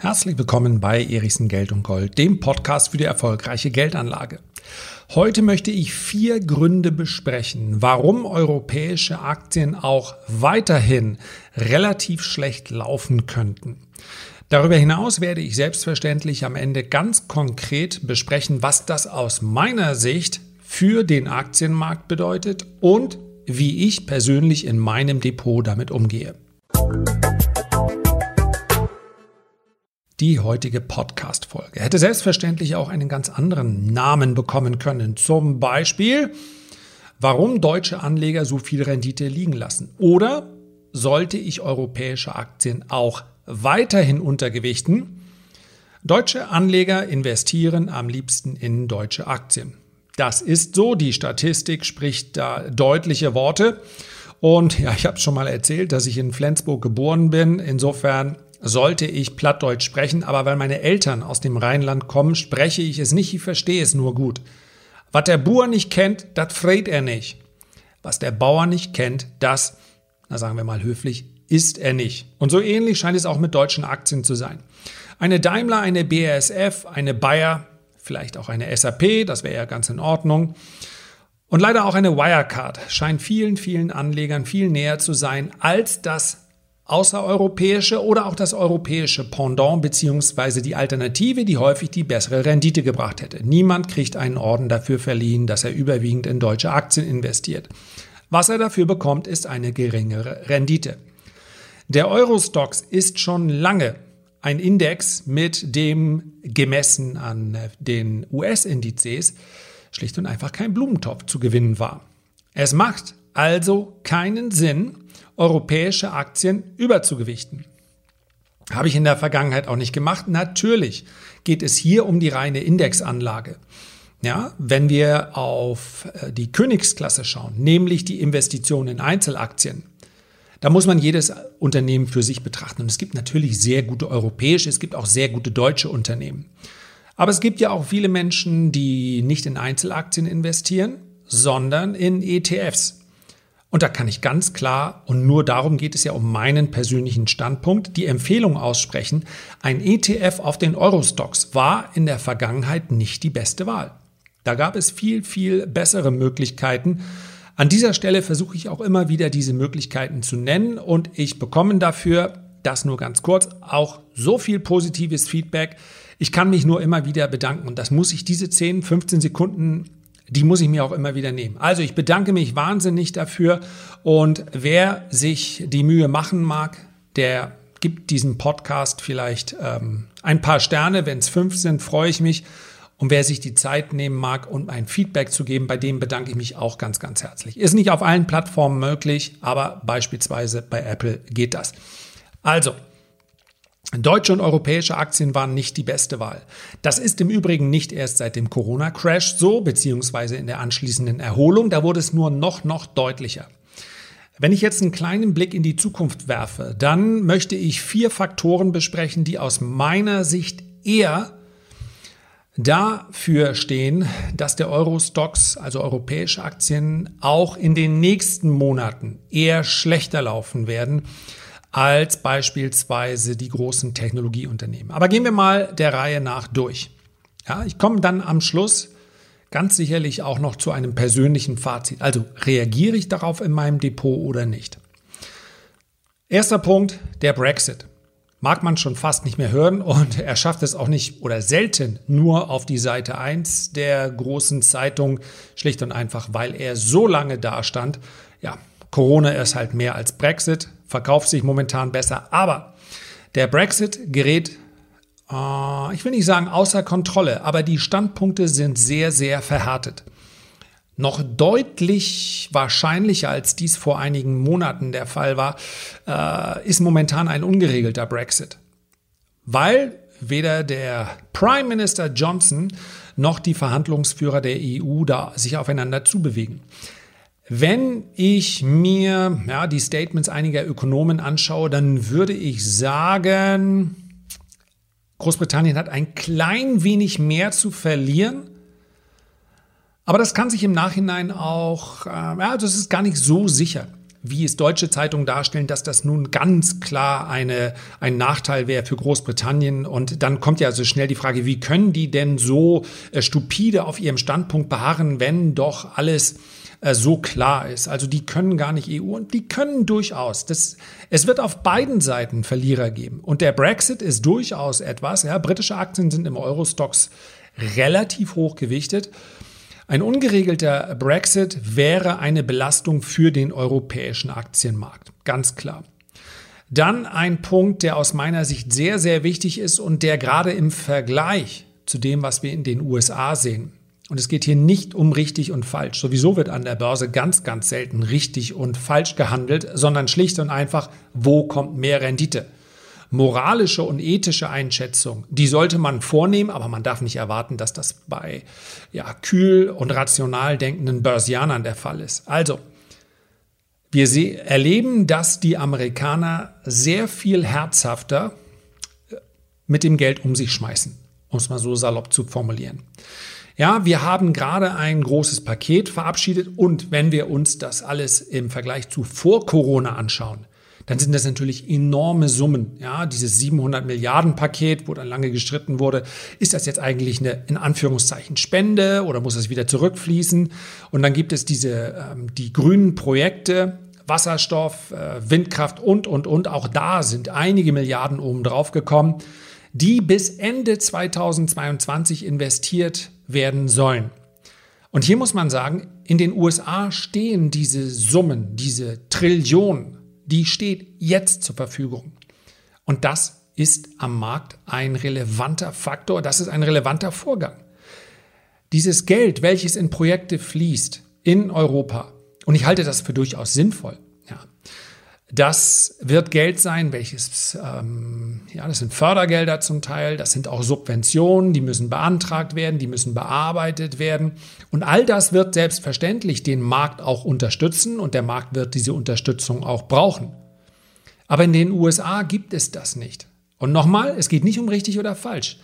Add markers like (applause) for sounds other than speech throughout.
Herzlich willkommen bei Erichsen Geld und Gold, dem Podcast für die erfolgreiche Geldanlage. Heute möchte ich vier Gründe besprechen, warum europäische Aktien auch weiterhin relativ schlecht laufen könnten. Darüber hinaus werde ich selbstverständlich am Ende ganz konkret besprechen, was das aus meiner Sicht für den Aktienmarkt bedeutet und wie ich persönlich in meinem Depot damit umgehe. Die heutige Podcast-Folge hätte selbstverständlich auch einen ganz anderen Namen bekommen können. Zum Beispiel, warum deutsche Anleger so viel Rendite liegen lassen. Oder sollte ich europäische Aktien auch weiterhin untergewichten? Deutsche Anleger investieren am liebsten in deutsche Aktien. Das ist so, die Statistik spricht da deutliche Worte. Und ja, ich habe schon mal erzählt, dass ich in Flensburg geboren bin. Insofern sollte ich Plattdeutsch sprechen, aber weil meine Eltern aus dem Rheinland kommen, spreche ich es nicht, ich verstehe es nur gut. Was der Bauer nicht kennt, das freit er nicht. Was der Bauer nicht kennt, das, na sagen wir mal höflich, ist er nicht. Und so ähnlich scheint es auch mit deutschen Aktien zu sein. Eine Daimler, eine BASF, eine Bayer, vielleicht auch eine SAP, das wäre ja ganz in Ordnung. Und leider auch eine Wirecard scheint vielen, vielen Anlegern viel näher zu sein als das außereuropäische oder auch das europäische Pendant beziehungsweise die Alternative, die häufig die bessere Rendite gebracht hätte. Niemand kriegt einen Orden dafür verliehen, dass er überwiegend in deutsche Aktien investiert. Was er dafür bekommt, ist eine geringere Rendite. Der Eurostox ist schon lange ein Index, mit dem gemessen an den US-Indizes schlicht und einfach kein Blumentopf zu gewinnen war. Es macht also keinen Sinn, europäische Aktien überzugewichten. Habe ich in der Vergangenheit auch nicht gemacht. Natürlich geht es hier um die reine Indexanlage. Ja, wenn wir auf äh, die Königsklasse schauen, nämlich die Investition in Einzelaktien, da muss man jedes Unternehmen für sich betrachten. Und es gibt natürlich sehr gute europäische, es gibt auch sehr gute deutsche Unternehmen. Aber es gibt ja auch viele Menschen, die nicht in Einzelaktien investieren, sondern in ETFs. Und da kann ich ganz klar, und nur darum geht es ja um meinen persönlichen Standpunkt, die Empfehlung aussprechen, ein ETF auf den Eurostocks war in der Vergangenheit nicht die beste Wahl. Da gab es viel, viel bessere Möglichkeiten. An dieser Stelle versuche ich auch immer wieder diese Möglichkeiten zu nennen und ich bekomme dafür, das nur ganz kurz, auch so viel positives Feedback. Ich kann mich nur immer wieder bedanken und das muss ich diese 10, 15 Sekunden die muss ich mir auch immer wieder nehmen. Also ich bedanke mich wahnsinnig dafür und wer sich die Mühe machen mag, der gibt diesem Podcast vielleicht ähm, ein paar Sterne. Wenn es fünf sind, freue ich mich. Und wer sich die Zeit nehmen mag, um ein Feedback zu geben, bei dem bedanke ich mich auch ganz, ganz herzlich. Ist nicht auf allen Plattformen möglich, aber beispielsweise bei Apple geht das. Also, Deutsche und europäische Aktien waren nicht die beste Wahl. Das ist im Übrigen nicht erst seit dem Corona-Crash so, beziehungsweise in der anschließenden Erholung. Da wurde es nur noch, noch deutlicher. Wenn ich jetzt einen kleinen Blick in die Zukunft werfe, dann möchte ich vier Faktoren besprechen, die aus meiner Sicht eher dafür stehen, dass der Euro-Stocks, also europäische Aktien, auch in den nächsten Monaten eher schlechter laufen werden als beispielsweise die großen Technologieunternehmen. Aber gehen wir mal der Reihe nach durch. Ja, ich komme dann am Schluss ganz sicherlich auch noch zu einem persönlichen Fazit. Also reagiere ich darauf in meinem Depot oder nicht? Erster Punkt, der Brexit. Mag man schon fast nicht mehr hören und er schafft es auch nicht oder selten nur auf die Seite 1 der großen Zeitung, schlicht und einfach, weil er so lange dastand. Ja, Corona ist halt mehr als Brexit verkauft sich momentan besser. Aber der Brexit gerät, äh, ich will nicht sagen außer Kontrolle, aber die Standpunkte sind sehr, sehr verhärtet. Noch deutlich wahrscheinlicher, als dies vor einigen Monaten der Fall war, äh, ist momentan ein ungeregelter Brexit. Weil weder der Prime Minister Johnson noch die Verhandlungsführer der EU da sich aufeinander zubewegen. Wenn ich mir ja, die Statements einiger Ökonomen anschaue, dann würde ich sagen, Großbritannien hat ein klein wenig mehr zu verlieren. Aber das kann sich im Nachhinein auch, äh, ja, das ist gar nicht so sicher. wie es deutsche Zeitungen darstellen, dass das nun ganz klar eine, ein Nachteil wäre für Großbritannien. Und dann kommt ja so schnell die Frage, wie können die denn so äh, stupide auf ihrem Standpunkt beharren, wenn doch alles äh, so klar ist. Also die können gar nicht EU und die können durchaus. Das, es wird auf beiden Seiten Verlierer geben. Und der Brexit ist durchaus etwas. Ja, britische Aktien sind im Eurostocks relativ hoch gewichtet. Ein ungeregelter Brexit wäre eine Belastung für den europäischen Aktienmarkt. Ganz klar. Dann ein Punkt, der aus meiner Sicht sehr, sehr wichtig ist und der gerade im Vergleich zu dem, was wir in den USA sehen. Und es geht hier nicht um richtig und falsch. Sowieso wird an der Börse ganz, ganz selten richtig und falsch gehandelt, sondern schlicht und einfach, wo kommt mehr Rendite? moralische und ethische Einschätzung, die sollte man vornehmen, aber man darf nicht erwarten, dass das bei ja, kühl und rational denkenden Börsianern der Fall ist. Also, wir erleben, dass die Amerikaner sehr viel herzhafter äh, mit dem Geld um sich schmeißen, um es mal so salopp zu formulieren. Ja, wir haben gerade ein großes Paket verabschiedet und wenn wir uns das alles im Vergleich zu vor Corona anschauen, dann sind das natürlich enorme Summen. Ja, dieses 700 Milliarden Paket, wo dann lange gestritten wurde, ist das jetzt eigentlich eine in Anführungszeichen Spende oder muss es wieder zurückfließen? Und dann gibt es diese ähm, die grünen Projekte, Wasserstoff, äh, Windkraft und und und. Auch da sind einige Milliarden oben drauf gekommen, die bis Ende 2022 investiert werden sollen. Und hier muss man sagen, in den USA stehen diese Summen, diese Trillionen die steht jetzt zur Verfügung. Und das ist am Markt ein relevanter Faktor, das ist ein relevanter Vorgang. Dieses Geld, welches in Projekte fließt in Europa, und ich halte das für durchaus sinnvoll, ja, das wird Geld sein, welches, ähm, ja, das sind Fördergelder zum Teil, das sind auch Subventionen, die müssen beantragt werden, die müssen bearbeitet werden. Und all das wird selbstverständlich den Markt auch unterstützen und der Markt wird diese Unterstützung auch brauchen. Aber in den USA gibt es das nicht. Und nochmal, es geht nicht um richtig oder falsch.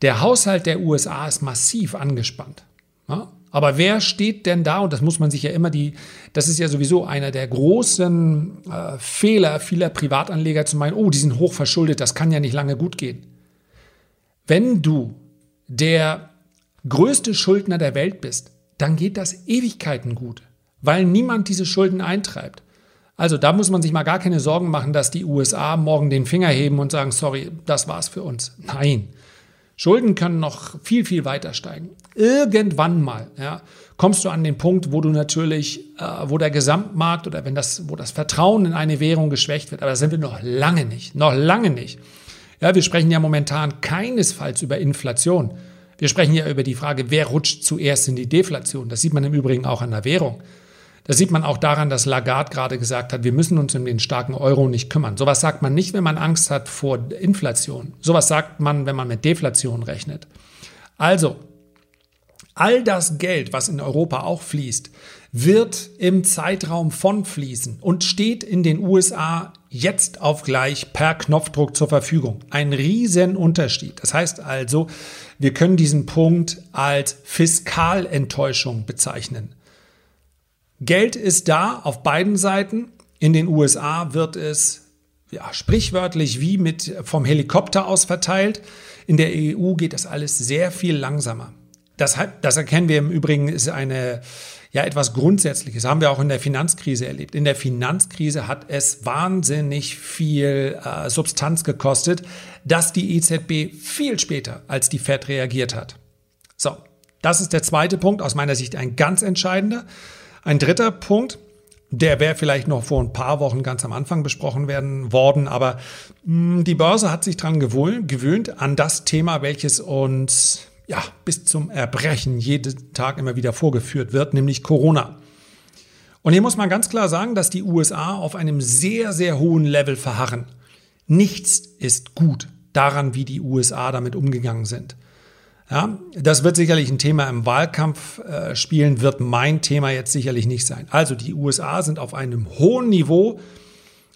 Der Haushalt der USA ist massiv angespannt. Ja? Aber wer steht denn da? Und das muss man sich ja immer die, das ist ja sowieso einer der großen äh, Fehler vieler Privatanleger zu meinen, oh, die sind hoch verschuldet, das kann ja nicht lange gut gehen. Wenn du der größte Schuldner der Welt bist, dann geht das Ewigkeiten gut, weil niemand diese Schulden eintreibt. Also da muss man sich mal gar keine Sorgen machen, dass die USA morgen den Finger heben und sagen, sorry, das war's für uns. Nein. Schulden können noch viel, viel weiter steigen. Irgendwann mal ja, kommst du an den Punkt, wo du natürlich, äh, wo der Gesamtmarkt oder wenn das, wo das Vertrauen in eine Währung geschwächt wird. Aber da sind wir noch lange nicht, noch lange nicht. Ja, wir sprechen ja momentan keinesfalls über Inflation. Wir sprechen ja über die Frage, wer rutscht zuerst in die Deflation. Das sieht man im Übrigen auch an der Währung. Das sieht man auch daran, dass Lagarde gerade gesagt hat, wir müssen uns um den starken Euro nicht kümmern. Sowas sagt man nicht, wenn man Angst hat vor Inflation. Sowas sagt man, wenn man mit Deflation rechnet. Also, all das Geld, was in Europa auch fließt, wird im Zeitraum von fließen und steht in den USA jetzt auf gleich per Knopfdruck zur Verfügung. Ein Riesenunterschied. Das heißt also, wir können diesen Punkt als Fiskalenttäuschung bezeichnen. Geld ist da auf beiden Seiten. In den USA wird es ja, sprichwörtlich wie mit vom Helikopter aus verteilt. In der EU geht das alles sehr viel langsamer. Das, das erkennen wir im Übrigen, ist eine, ja, etwas Grundsätzliches. Haben wir auch in der Finanzkrise erlebt. In der Finanzkrise hat es wahnsinnig viel äh, Substanz gekostet, dass die EZB viel später als die Fed reagiert hat. So, das ist der zweite Punkt, aus meiner Sicht ein ganz entscheidender. Ein dritter Punkt, der wäre vielleicht noch vor ein paar Wochen ganz am Anfang besprochen werden worden, aber mh, hm, die Börse hat sich daran gewöhnt, an das Thema, welches uns ja bis zum Erbrechen jeden Tag immer wieder vorgeführt wird, nämlich Corona. Und hier muss man ganz klar sagen, dass die USA auf einem sehr, sehr hohen Level verharren. Nichts ist gut daran, wie die USA damit umgegangen sind. Ja, das wird sicherlich ein Thema im Wahlkampf äh, spielen, wird mein Thema jetzt sicherlich nicht sein. Also die USA sind auf einem hohen Niveau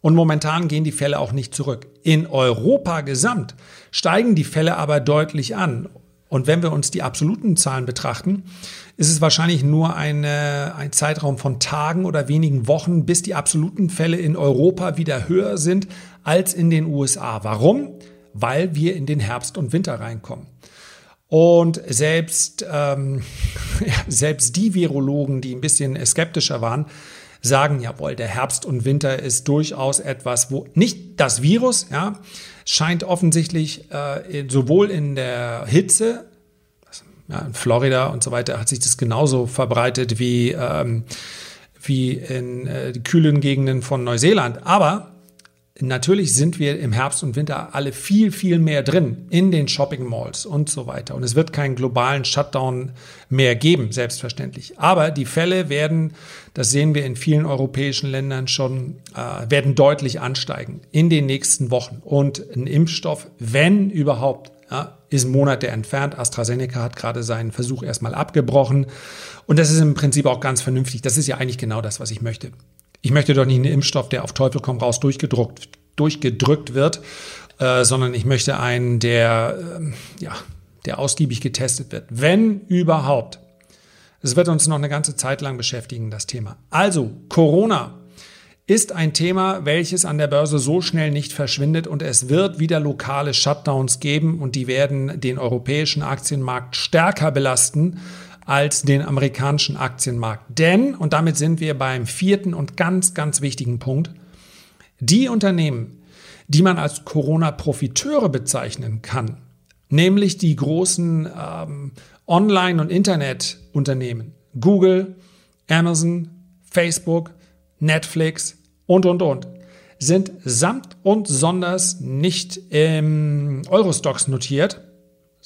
und momentan gehen die Fälle auch nicht zurück. In Europa gesamt steigen die Fälle aber deutlich an. Und wenn wir uns die absoluten Zahlen betrachten, ist es wahrscheinlich nur eine, ein Zeitraum von Tagen oder wenigen Wochen, bis die absoluten Fälle in Europa wieder höher sind als in den USA. Warum? Weil wir in den Herbst und Winter reinkommen. Und selbst, ähm, (laughs) selbst die Virologen, die ein bisschen skeptischer waren, sagen, jawohl, der Herbst und Winter ist durchaus etwas, wo nicht das Virus, ja, scheint offensichtlich äh, sowohl in der Hitze, ja, in Florida und so weiter, hat sich das genauso verbreitet wie, ähm, wie in äh, kühlen Gegenden von Neuseeland. Aber natürlich sind wir im Herbst und Winter alle viel, viel mehr drin in den Shopping Malls und so weiter. Und es wird keinen globalen Shutdown mehr geben, selbstverständlich. Aber die Fälle werden, das sehen wir in vielen europäischen Ländern schon, äh, werden deutlich ansteigen in den nächsten Wochen. Und ein Impfstoff, wenn überhaupt, ja, ist Monate entfernt. AstraZeneca hat gerade seinen Versuch erstmal abgebrochen. Und das ist im Prinzip auch ganz vernünftig. Das ist ja eigentlich genau das, was ich möchte. Ich möchte doch nicht einen Impfstoff, der auf Teufel komm raus durchgedruckt, durchgedrückt wird, äh, sondern ich möchte einen, der, äh, ja, der ausgiebig getestet wird. Wenn überhaupt. Es wird uns noch eine ganze Zeit lang beschäftigen, das Thema. Also, Corona ist ein Thema, welches an der Börse so schnell nicht verschwindet und es wird wieder lokale Shutdowns geben und die werden den europäischen Aktienmarkt stärker belasten als den amerikanischen Aktienmarkt. Denn, und damit sind wir beim vierten und ganz, ganz wichtigen Punkt, die Unternehmen, die man als Corona-Profiteure bezeichnen kann, nämlich die großen ähm, Online- und Internetunternehmen, Google, Amazon, Facebook, Netflix und, und, und, sind samt und sonders nicht im Eurostox notiert,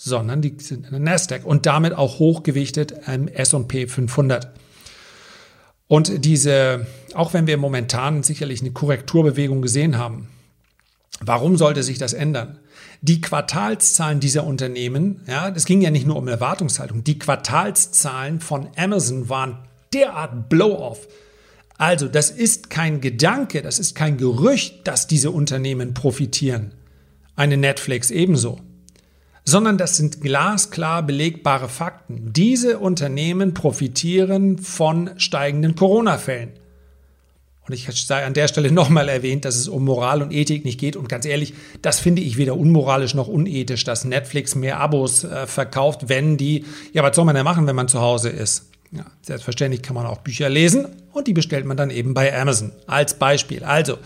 sondern die sind in der Nasdaq und damit auch hochgewichtet im S&P 500. Und diese, auch wenn wir momentan sicherlich eine Korrekturbewegung gesehen haben, warum sollte sich das ändern? Die Quartalszahlen dieser Unternehmen, ja, das ging ja nicht nur um Erwartungshaltung, die Quartalszahlen von Amazon waren derart Blow-off. Also, das ist kein Gedanke, das ist kein Gerücht, dass diese Unternehmen profitieren. Eine Netflix ebenso sondern das sind glasklar belegbare Fakten. Diese Unternehmen profitieren von steigenden Corona-Fällen. Und ich sei an der Stelle (laughs) nochmal erwähnt, dass es um Moral und Ethik nicht geht. Und ganz ehrlich, das finde ich weder unmoralisch noch unethisch, dass Netflix mehr Abos äh, verkauft, wenn die, ja, was soll man denn machen, wenn man zu Hause ist? Ja, selbstverständlich kann man auch Bücher lesen und die bestellt man dann eben bei Amazon als Beispiel. Also,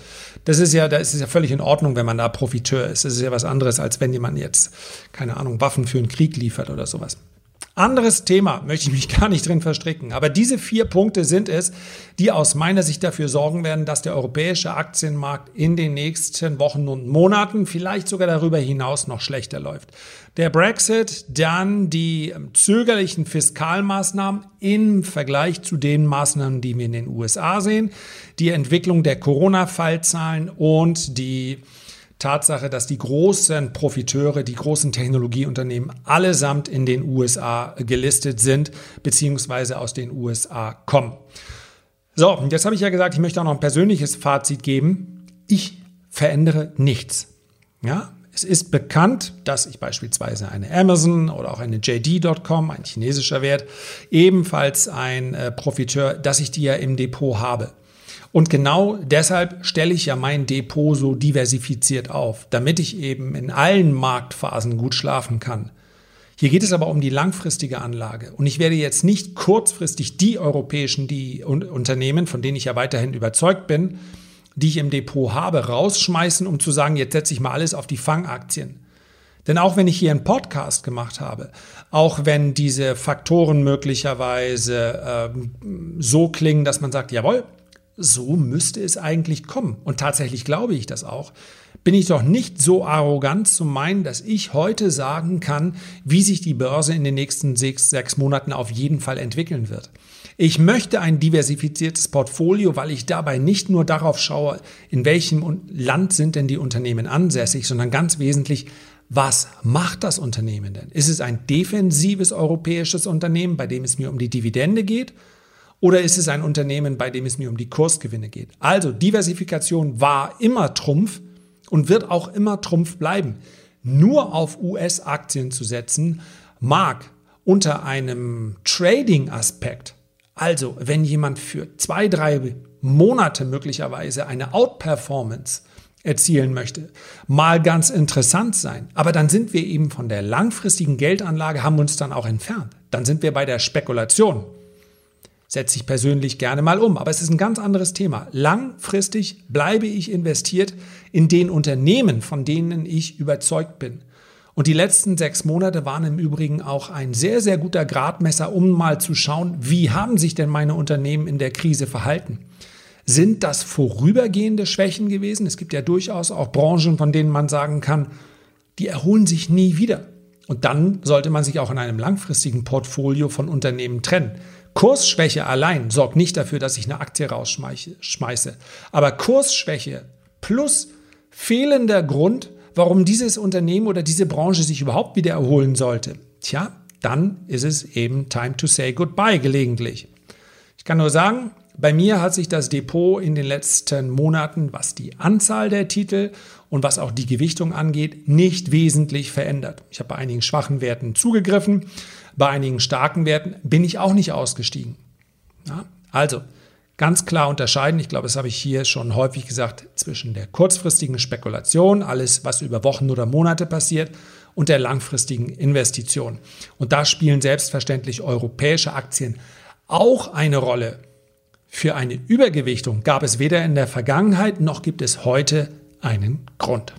das ist ja, da ist es ja völlig in Ordnung, wenn man da Profiteur ist. Das ist ja was anderes, als wenn jemand jetzt, keine Ahnung, Waffen für einen Krieg liefert oder sowas. Anderes Thema, möchte ich mich (laughs) gar nicht drin verstricken. Aber diese vier Punkte sind es, die aus meiner Sicht dafür sorgen werden, dass der europäische Aktienmarkt in den nächsten Wochen und Monaten, vielleicht sogar darüber hinaus, noch schlechter läuft. Der Brexit, dann die zögerlichen Fiskalmaßnahmen im Vergleich zu den Maßnahmen, die wir in den USA sehen, die Entwicklung der Corona-Fallzahlen und die Tatsache, dass die großen Profiteure, die großen Technologieunternehmen allesamt in den USA gelistet sind, beziehungsweise aus den USA kommen. So, jetzt habe ich ja gesagt, ich möchte auch noch ein persönliches Fazit geben. Ich verändere nichts. Ja, es ist bekannt, dass ich beispielsweise eine Amazon oder auch eine JD.com, ein chinesischer Wert, ebenfalls ein äh, Profiteur, dass ich die ja im Depot habe. Und genau deshalb stelle ich ja mein Depot so diversifiziert auf, damit ich eben in allen Marktphasen gut schlafen kann. Hier geht es aber um die langfristige Anlage. Und ich werde jetzt nicht kurzfristig die europäischen die Unternehmen, von denen ich ja weiterhin überzeugt bin, die ich im Depot habe, rausschmeißen, um zu sagen, jetzt setze ich mal alles auf die Fangaktien. Denn auch wenn ich hier einen Podcast gemacht habe, auch wenn diese Faktoren möglicherweise äh, so klingen, dass man sagt, jawohl, so müsste es eigentlich kommen. Und tatsächlich glaube ich das auch. Bin ich doch nicht so arrogant zu meinen, dass ich heute sagen kann, wie sich die Börse in den nächsten sechs, sechs Monaten auf jeden Fall entwickeln wird. Ich möchte ein diversifiziertes Portfolio, weil ich dabei nicht nur darauf schaue, in welchem Land sind denn die Unternehmen ansässig, sondern ganz wesentlich, was macht das Unternehmen denn? Ist es ein defensives europäisches Unternehmen, bei dem es mir um die Dividende geht? Oder ist es ein Unternehmen, bei dem es mir um die Kursgewinne geht? Also Diversifikation war immer Trumpf und wird auch immer Trumpf bleiben. Nur auf US-Aktien zu setzen, mag unter einem Trading-Aspekt, also wenn jemand für zwei, drei Monate möglicherweise eine Outperformance erzielen möchte, mal ganz interessant sein. Aber dann sind wir eben von der langfristigen Geldanlage, haben uns dann auch entfernt. Dann sind wir bei der Spekulation. Setze ich persönlich gerne mal um, aber es ist ein ganz anderes Thema. Langfristig bleibe ich investiert in den Unternehmen, von denen ich überzeugt bin. Und die letzten sechs Monate waren im Übrigen auch ein sehr, sehr guter Gradmesser, um mal zu schauen, wie haben sich denn meine Unternehmen in der Krise verhalten. Sind das vorübergehende Schwächen gewesen? Es gibt ja durchaus auch Branchen, von denen man sagen kann, die erholen sich nie wieder. Und dann sollte man sich auch in einem langfristigen Portfolio von Unternehmen trennen. Kursschwäche allein sorgt nicht dafür, dass ich eine Aktie rausschmeiße. Aber Kursschwäche plus fehlender Grund, warum dieses Unternehmen oder diese Branche sich überhaupt wieder erholen sollte, tja, dann ist es eben time to say goodbye gelegentlich. Ich kann nur sagen, bei mir hat sich das Depot in den letzten Monaten, was die Anzahl der Titel und was auch die Gewichtung angeht, nicht wesentlich verändert. Ich habe bei einigen schwachen Werten zugegriffen, bei einigen starken Werten bin ich auch nicht ausgestiegen. Ja, also ganz klar unterscheiden, ich glaube, das habe ich hier schon häufig gesagt, zwischen der kurzfristigen Spekulation, alles, was über Wochen oder Monate passiert, und der langfristigen Investition. Und da spielen selbstverständlich europäische Aktien auch eine Rolle. Für eine Übergewichtung gab es weder in der Vergangenheit noch gibt es heute einen Grund.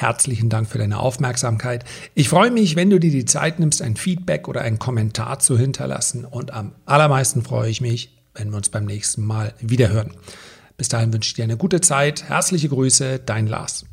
Herzlichen Dank für deine Aufmerksamkeit. Ich freue mich, wenn du dir die Zeit nimmst, ein Feedback oder einen Kommentar zu hinterlassen. Und am allermeisten freue ich mich, wenn wir uns beim nächsten Mal wiederhören. Bis dahin wünsche ich dir eine gute Zeit. Herzliche Grüße, dein Lars.